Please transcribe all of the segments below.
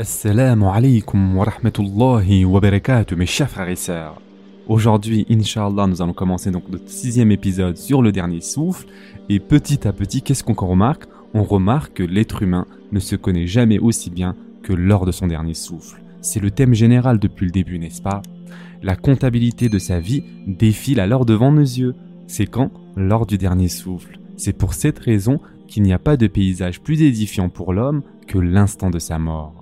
Assalamu alaikum wa rahmatullahi wa barakatuh mes chers frères et sœurs. Aujourd'hui, Inch'Allah, nous allons commencer donc notre sixième épisode sur le dernier souffle. Et petit à petit, qu'est-ce qu'on remarque? On remarque que l'être humain ne se connaît jamais aussi bien que lors de son dernier souffle. C'est le thème général depuis le début, n'est-ce pas? La comptabilité de sa vie défile alors devant nos yeux. C'est quand? Lors du dernier souffle. C'est pour cette raison qu'il n'y a pas de paysage plus édifiant pour l'homme que l'instant de sa mort.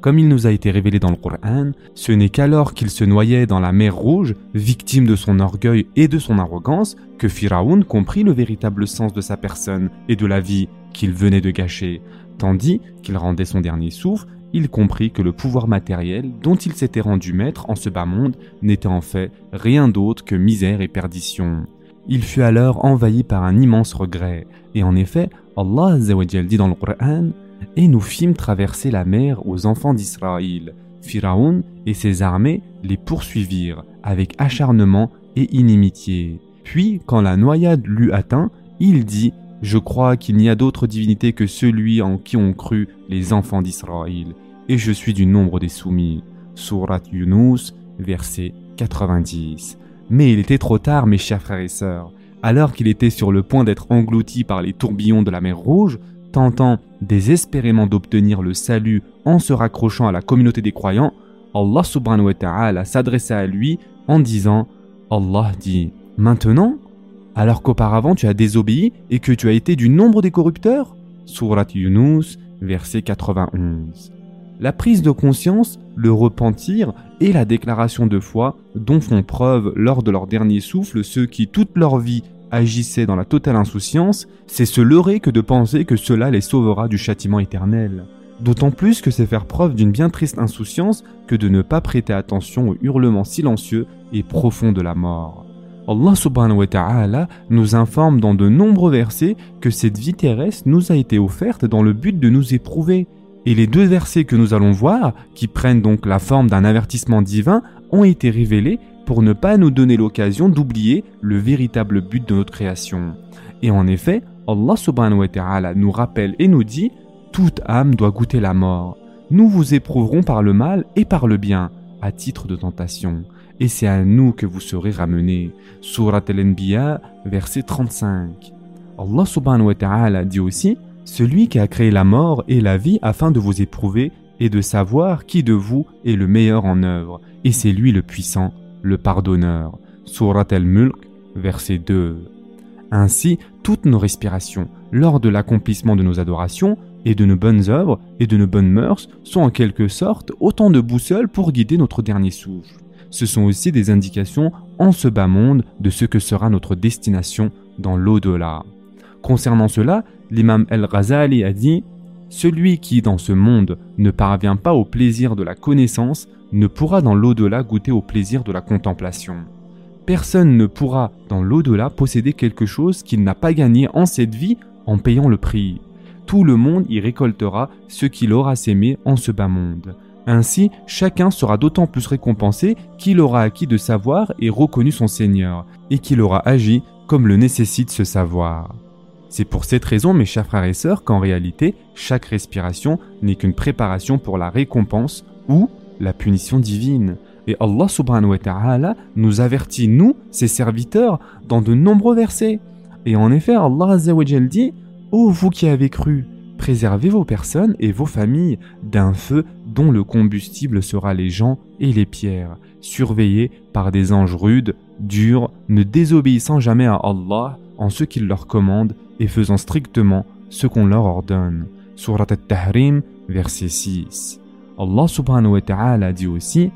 Comme il nous a été révélé dans le Coran, ce n'est qu'alors qu'il se noyait dans la mer Rouge, victime de son orgueil et de son arrogance, que Pharaon comprit le véritable sens de sa personne et de la vie qu'il venait de gâcher, tandis qu'il rendait son dernier souffle, il comprit que le pouvoir matériel dont il s'était rendu maître en ce bas monde n'était en fait rien d'autre que misère et perdition. Il fut alors envahi par un immense regret, et en effet, Allah dit dans le Coran et nous fîmes traverser la mer aux enfants d'Israël. Pharaon et ses armées les poursuivirent avec acharnement et inimitié. Puis, quand la noyade l'eut atteint, il dit Je crois qu'il n'y a d'autre divinité que celui en qui ont cru les enfants d'Israël, et je suis du nombre des soumis. Surat Yunus, verset 90. Mais il était trop tard, mes chers frères et sœurs. Alors qu'il était sur le point d'être englouti par les tourbillons de la mer Rouge, tentant désespérément d'obtenir le salut en se raccrochant à la communauté des croyants, Allah subhanahu wa ta'ala s'adressa à lui en disant Allah dit Maintenant Alors qu'auparavant tu as désobéi et que tu as été du nombre des corrupteurs? Surat Yunus, verset 91. La prise de conscience, le repentir et la déclaration de foi dont font preuve lors de leur dernier souffle ceux qui toute leur vie agissaient dans la totale insouciance, c'est se leurrer que de penser que cela les sauvera du châtiment éternel. D'autant plus que c'est faire preuve d'une bien triste insouciance que de ne pas prêter attention aux hurlements silencieux et profonds de la mort. Allah subhanahu wa ta'ala nous informe dans de nombreux versets que cette vie terrestre nous a été offerte dans le but de nous éprouver. Et les deux versets que nous allons voir, qui prennent donc la forme d'un avertissement divin, ont été révélés pour ne pas nous donner l'occasion d'oublier le véritable but de notre création. Et en effet, Allah subhanahu wa ta'ala nous rappelle et nous dit Toute âme doit goûter la mort. Nous vous éprouverons par le mal et par le bien, à titre de tentation. Et c'est à nous que vous serez ramenés. Surat al-Anbiya, verset 35. Allah subhanahu wa ta'ala dit aussi Celui qui a créé la mort et la vie afin de vous éprouver et de savoir qui de vous est le meilleur en œuvre. Et c'est lui le puissant, le pardonneur. Surat al-Mulk, verset 2. Ainsi, toutes nos respirations, lors de l'accomplissement de nos adorations, et de nos bonnes œuvres et de nos bonnes mœurs sont en quelque sorte autant de boussoles pour guider notre dernier souffle. Ce sont aussi des indications en ce bas monde de ce que sera notre destination dans l'au-delà. Concernant cela, l'imam El-Ghazali a dit Celui qui dans ce monde ne parvient pas au plaisir de la connaissance ne pourra dans l'au-delà goûter au plaisir de la contemplation. Personne ne pourra dans l'au-delà posséder quelque chose qu'il n'a pas gagné en cette vie en payant le prix. Tout le monde y récoltera ce qu'il aura sémé en ce bas monde. Ainsi, chacun sera d'autant plus récompensé qu'il aura acquis de savoir et reconnu son Seigneur, et qu'il aura agi comme le nécessite ce savoir. C'est pour cette raison, mes chers frères et sœurs, qu'en réalité, chaque respiration n'est qu'une préparation pour la récompense ou la punition divine. Et Allah subhanahu wa ta'ala nous avertit, nous, ses serviteurs, dans de nombreux versets. Et en effet, Allah dit Ô vous qui avez cru, préservez vos personnes et vos familles d'un feu dont le combustible sera les gens et les pierres, surveillés par des anges rudes, durs, ne désobéissant jamais à Allah en ce qu'il leur commande et faisant strictement ce qu'on leur ordonne. Surat al-Tahrim, verset 6. Allah subhanahu wa ta'ala dit aussi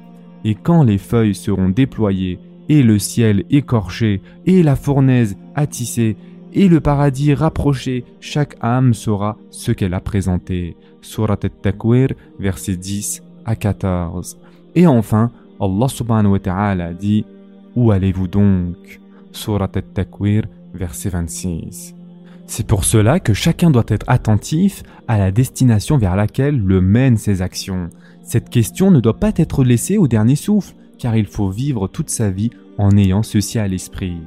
Et quand les feuilles seront déployées, et le ciel écorché, et la fournaise attissée, et le paradis rapproché, chaque âme saura ce qu'elle a présenté. Surat al-Takwir, verset 10 à 14. Et enfin, Allah subhanahu wa ta'ala dit Où allez-vous donc? Surat al-Takwir, verset 26. C'est pour cela que chacun doit être attentif à la destination vers laquelle le mène ses actions. Cette question ne doit pas être laissée au dernier souffle, car il faut vivre toute sa vie en ayant ceci à l'esprit.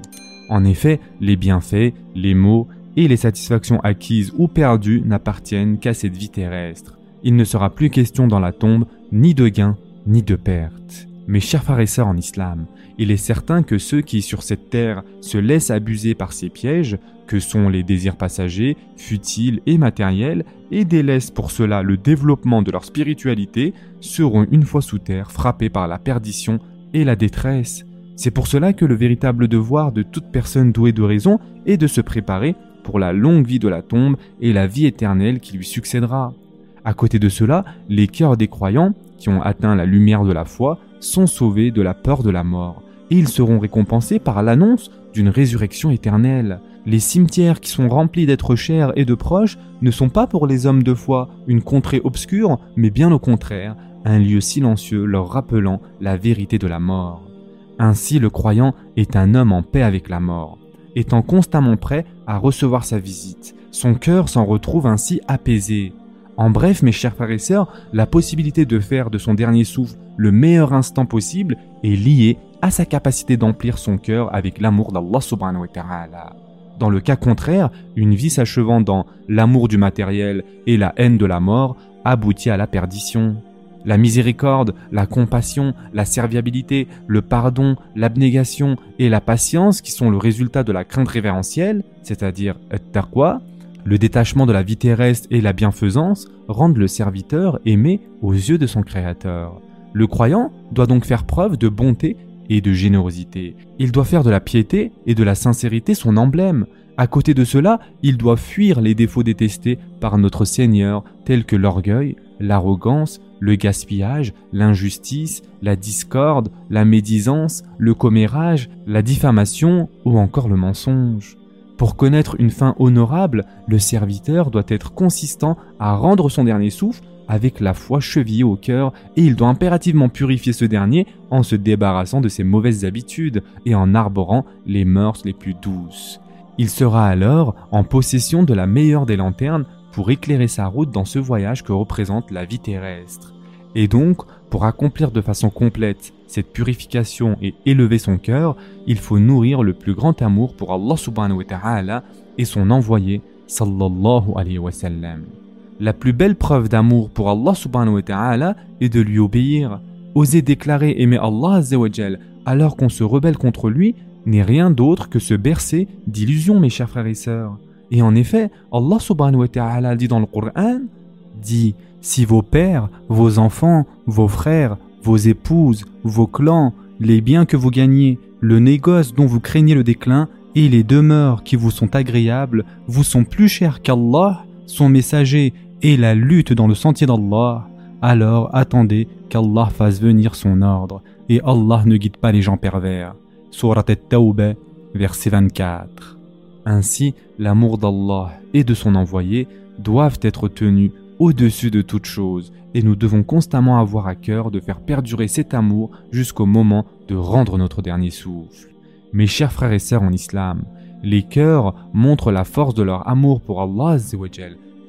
En effet, les bienfaits, les maux et les satisfactions acquises ou perdues n'appartiennent qu'à cette vie terrestre. il ne sera plus question dans la tombe ni de gain ni de perte. Mes chers frères en islam, il est certain que ceux qui sur cette terre se laissent abuser par ces pièges, que sont les désirs passagers, futiles et matériels, et délaissent pour cela le développement de leur spiritualité, seront une fois sous terre frappés par la perdition et la détresse. C'est pour cela que le véritable devoir de toute personne douée de raison est de se préparer pour la longue vie de la tombe et la vie éternelle qui lui succédera. À côté de cela, les cœurs des croyants, qui ont atteint la lumière de la foi, sont sauvés de la peur de la mort, et ils seront récompensés par l'annonce d'une résurrection éternelle. Les cimetières qui sont remplis d'êtres chers et de proches ne sont pas pour les hommes de foi une contrée obscure, mais bien au contraire, un lieu silencieux leur rappelant la vérité de la mort. Ainsi le croyant est un homme en paix avec la mort, étant constamment prêt à recevoir sa visite. Son cœur s'en retrouve ainsi apaisé. En bref, mes chers frères et sœurs, la possibilité de faire de son dernier souffle le meilleur instant possible est liée à sa capacité d'emplir son cœur avec l'amour d'Allah subhanahu wa ta'ala. Dans le cas contraire, une vie s'achevant dans l'amour du matériel et la haine de la mort aboutit à la perdition. La miséricorde, la compassion, la serviabilité, le pardon, l'abnégation et la patience qui sont le résultat de la crainte révérentielle, c'est-à-dire taqwa, le détachement de la vie terrestre et la bienfaisance rendent le serviteur aimé aux yeux de son Créateur. Le croyant doit donc faire preuve de bonté et de générosité. Il doit faire de la piété et de la sincérité son emblème. À côté de cela, il doit fuir les défauts détestés par notre Seigneur tels que l'orgueil, l'arrogance, le gaspillage, l'injustice, la discorde, la médisance, le commérage, la diffamation ou encore le mensonge. Pour connaître une fin honorable, le serviteur doit être consistant à rendre son dernier souffle avec la foi chevillée au cœur et il doit impérativement purifier ce dernier en se débarrassant de ses mauvaises habitudes et en arborant les mœurs les plus douces. Il sera alors en possession de la meilleure des lanternes pour éclairer sa route dans ce voyage que représente la vie terrestre. Et donc, pour accomplir de façon complète cette purification et élever son cœur, il faut nourrir le plus grand amour pour Allah subhanahu wa ta'ala et son envoyé sallallahu alayhi wa sallam. La plus belle preuve d'amour pour Allah subhanahu wa ta'ala est de lui obéir. Oser déclarer aimer Allah alors qu'on se rebelle contre lui n'est rien d'autre que se bercer d'illusions mes chers frères et sœurs. Et en effet, Allah subhanahu wa ta'ala dit dans le Coran, dit si vos pères, vos enfants, vos frères, vos épouses, vos clans, les biens que vous gagnez, le négoce dont vous craignez le déclin et les demeures qui vous sont agréables vous sont plus chers qu'Allah, son messager et la lutte dans le sentier d'Allah, alors attendez qu'Allah fasse venir son ordre, et Allah ne guide pas les gens pervers. Surat at-Tawbah, verset 24. Ainsi, l'amour d'Allah et de son envoyé doivent être tenus au-dessus de toute chose, et nous devons constamment avoir à cœur de faire perdurer cet amour jusqu'au moment de rendre notre dernier souffle. Mes chers frères et sœurs en islam, les cœurs montrent la force de leur amour pour Allah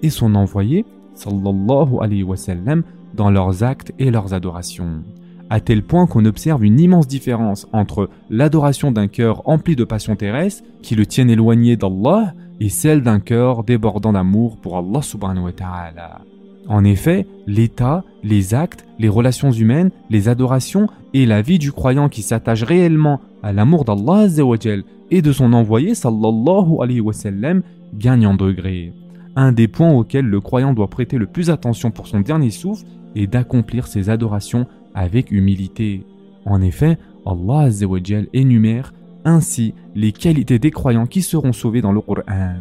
et son envoyé, sallallahu alayhi wa sallam, dans leurs actes et leurs adorations. À tel point qu'on observe une immense différence entre l'adoration d'un cœur empli de passion terrestre, qui le tiennent éloigné d'Allah, et celle d'un cœur débordant d'amour pour Allah subhanahu wa ta'ala. En effet, l'état, les actes, les relations humaines, les adorations et la vie du croyant qui s'attache réellement à l'amour d'Allah et de son envoyé sallallahu alayhi wa sallam gagnent en degrés. Un des points auxquels le croyant doit prêter le plus attention pour son dernier souffle est d'accomplir ses adorations avec humilité. En effet, Allah énumère ainsi les qualités des croyants qui seront sauvés dans le Coran.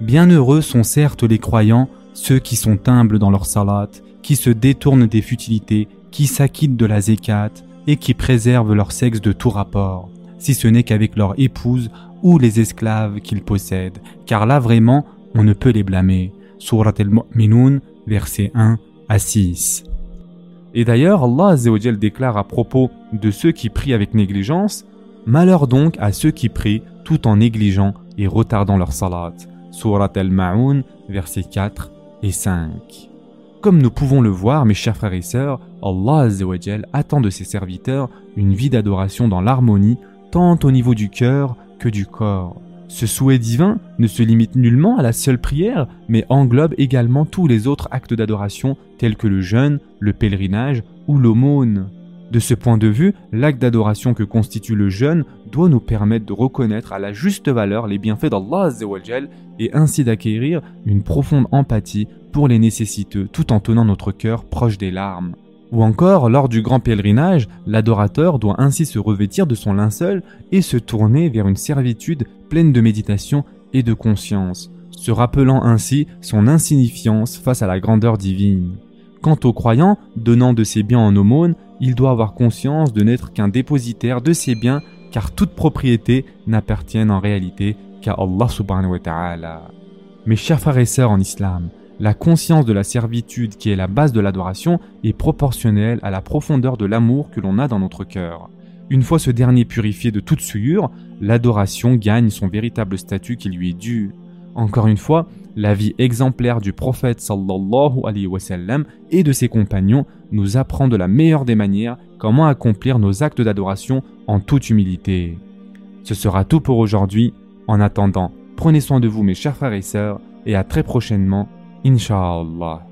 Bienheureux sont certes les croyants, ceux qui sont humbles dans leur salat, qui se détournent des futilités, qui s'acquittent de la zékat et qui préservent leur sexe de tout rapport, si ce n'est qu'avec leur épouse ou les esclaves qu'ils possèdent, car là vraiment on ne peut les blâmer. Surat al-Mu'minun, versets 1 à 6. Et d'ailleurs, Allah déclare à propos de ceux qui prient avec négligence Malheur donc à ceux qui prient tout en négligeant et retardant leur salat. Surat al-Ma'un, versets 4 et 5. Comme nous pouvons le voir, mes chers frères et sœurs, Allah attend de ses serviteurs une vie d'adoration dans l'harmonie, tant au niveau du cœur que du corps. Ce souhait divin ne se limite nullement à la seule prière, mais englobe également tous les autres actes d'adoration tels que le jeûne, le pèlerinage ou l'aumône. De ce point de vue, l'acte d'adoration que constitue le jeûne doit nous permettre de reconnaître à la juste valeur les bienfaits d'Allah et ainsi d'acquérir une profonde empathie pour les nécessiteux tout en tenant notre cœur proche des larmes. Ou encore, lors du grand pèlerinage, l'adorateur doit ainsi se revêtir de son linceul et se tourner vers une servitude pleine de méditation et de conscience, se rappelant ainsi son insignifiance face à la grandeur divine. Quant au croyant, donnant de ses biens en aumône, il doit avoir conscience de n'être qu'un dépositaire de ses biens car toute propriété n'appartient en réalité qu'à Allah subhanahu wa ta'ala. Mes chers frères et sœurs en islam, la conscience de la servitude qui est la base de l'adoration est proportionnelle à la profondeur de l'amour que l'on a dans notre cœur. Une fois ce dernier purifié de toute souillure, l'adoration gagne son véritable statut qui lui est dû. Encore une fois, la vie exemplaire du prophète sallallahu alayhi wa sallam et de ses compagnons nous apprend de la meilleure des manières comment accomplir nos actes d'adoration en toute humilité. Ce sera tout pour aujourd'hui. En attendant, prenez soin de vous mes chers frères et sœurs et à très prochainement Inshallah.